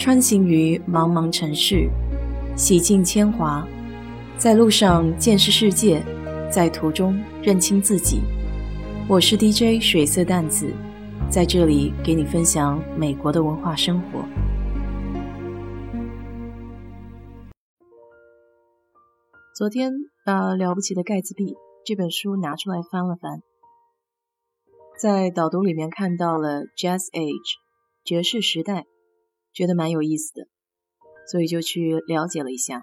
穿行于茫茫城市，洗尽铅华，在路上见识世界，在途中认清自己。我是 DJ 水色淡子，在这里给你分享美国的文化生活。昨天把《了不起的盖茨比》这本书拿出来翻了翻，在导读里面看到了 Jazz Age 爵士时代。觉得蛮有意思的，所以就去了解了一下。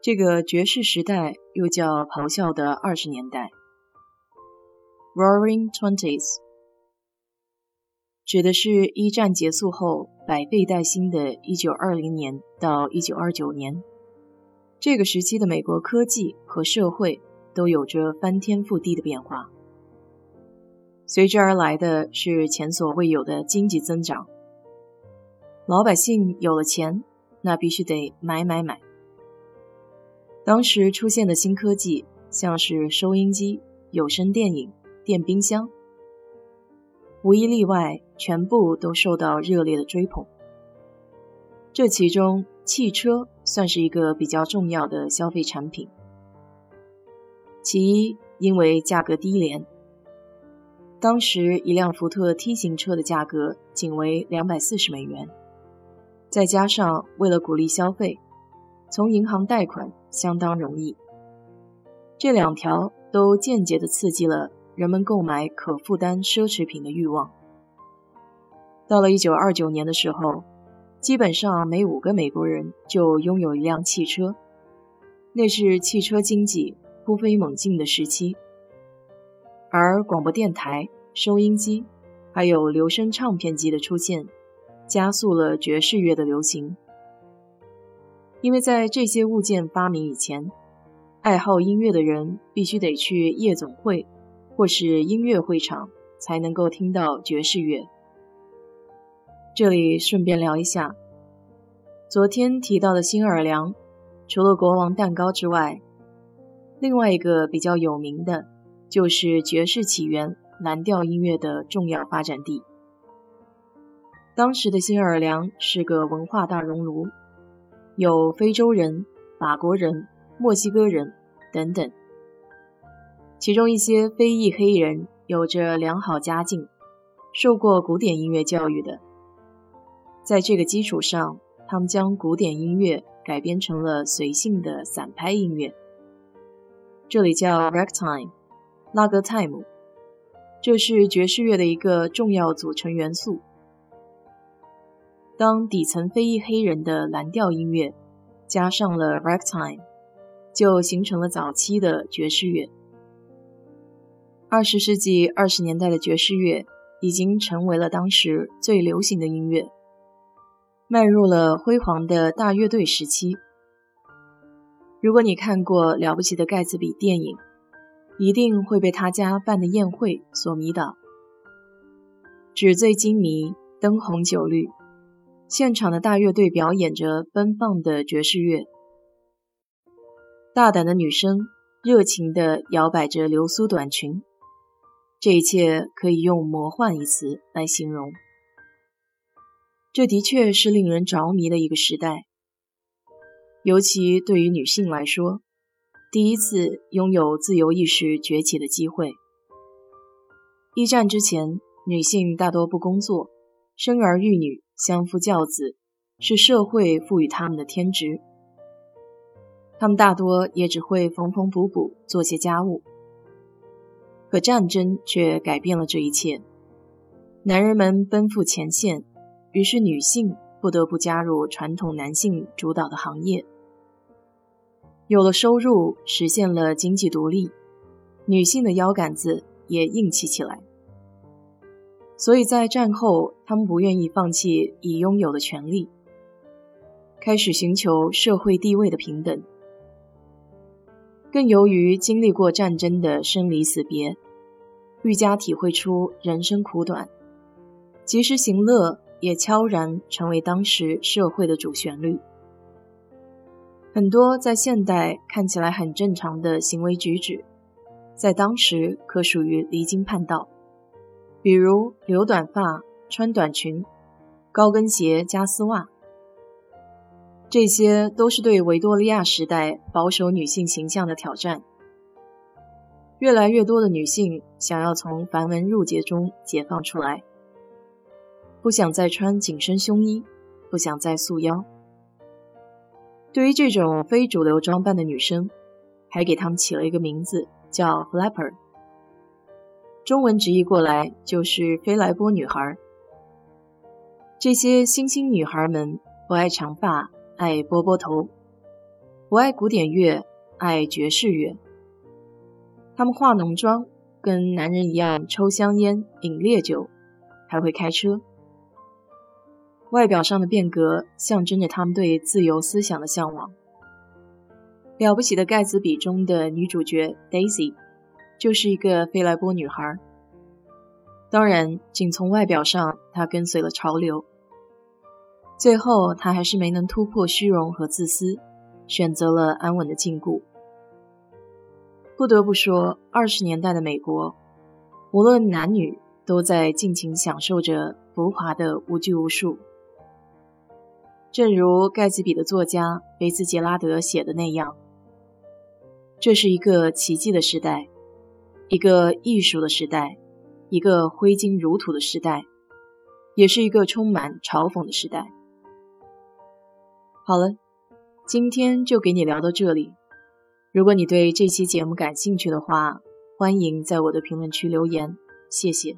这个爵士时代又叫咆哮的二十年代 （Roaring Twenties），指的是一战结束后百废待兴的1920年到1929年。这个时期的美国科技和社会都有着翻天覆地的变化，随之而来的是前所未有的经济增长。老百姓有了钱，那必须得买买买。当时出现的新科技，像是收音机、有声电影、电冰箱，无一例外，全部都受到热烈的追捧。这其中，汽车算是一个比较重要的消费产品。其一，因为价格低廉，当时一辆福特 T 型车的价格仅为两百四十美元。再加上为了鼓励消费，从银行贷款相当容易，这两条都间接的刺激了人们购买可负担奢侈品的欲望。到了一九二九年的时候，基本上每五个美国人就拥有一辆汽车，那是汽车经济突飞猛进的时期。而广播电台、收音机，还有留声唱片机的出现。加速了爵士乐的流行，因为在这些物件发明以前，爱好音乐的人必须得去夜总会或是音乐会场才能够听到爵士乐。这里顺便聊一下，昨天提到的新奥尔良，除了国王蛋糕之外，另外一个比较有名的，就是爵士起源、蓝调音乐的重要发展地。当时的新奥尔良是个文化大熔炉，有非洲人、法国人、墨西哥人等等，其中一些非裔黑人有着良好家境，受过古典音乐教育的，在这个基础上，他们将古典音乐改编成了随性的散拍音乐，这里叫 ragtime，拉格泰姆，这是爵士乐的一个重要组成元素。当底层非裔黑人的蓝调音乐加上了 ragtime，就形成了早期的爵士乐。二十世纪二十年代的爵士乐已经成为了当时最流行的音乐，迈入了辉煌的大乐队时期。如果你看过《了不起的盖茨比》电影，一定会被他家办的宴会所迷倒，纸醉金迷，灯红酒绿。现场的大乐队表演着奔放的爵士乐，大胆的女生热情地摇摆着流苏短裙，这一切可以用“魔幻”一词来形容。这的确是令人着迷的一个时代，尤其对于女性来说，第一次拥有自由意识崛起的机会。一战之前，女性大多不工作，生儿育女。相夫教子是社会赋予他们的天职，他们大多也只会缝缝补补做些家务。可战争却改变了这一切，男人们奔赴前线，于是女性不得不加入传统男性主导的行业。有了收入，实现了经济独立，女性的腰杆子也硬气起来。所以在战后，他们不愿意放弃已拥有的权利，开始寻求社会地位的平等。更由于经历过战争的生离死别，愈加体会出人生苦短，及时行乐也悄然成为当时社会的主旋律。很多在现代看起来很正常的行为举止，在当时可属于离经叛道。比如留短发、穿短裙、高跟鞋加丝袜。这些都是对维多利亚时代保守女性形象的挑战。越来越多的女性想要从繁文缛节中解放出来，不想再穿紧身胸衣，不想再束腰。对于这种非主流装扮的女生，还给她们起了一个名字，叫 “flapper”，中文直译过来就是“飞来波女孩”。这些新兴女孩们不爱长发。爱波波头，不爱古典乐，爱爵士乐。她们化浓妆，跟男人一样抽香烟、饮烈酒，还会开车。外表上的变革象征着他们对自由思想的向往。了不起的盖茨比中的女主角 Daisy 就是一个飞来波女孩。当然，仅从外表上，她跟随了潮流。最后，他还是没能突破虚荣和自私，选择了安稳的禁锢。不得不说，二十年代的美国，无论男女都在尽情享受着浮华的无拘无束。正如盖茨比的作家菲茨杰拉德写的那样：“这是一个奇迹的时代，一个艺术的时代，一个挥金如土的时代，也是一个充满嘲讽的时代。”好了，今天就给你聊到这里。如果你对这期节目感兴趣的话，欢迎在我的评论区留言，谢谢。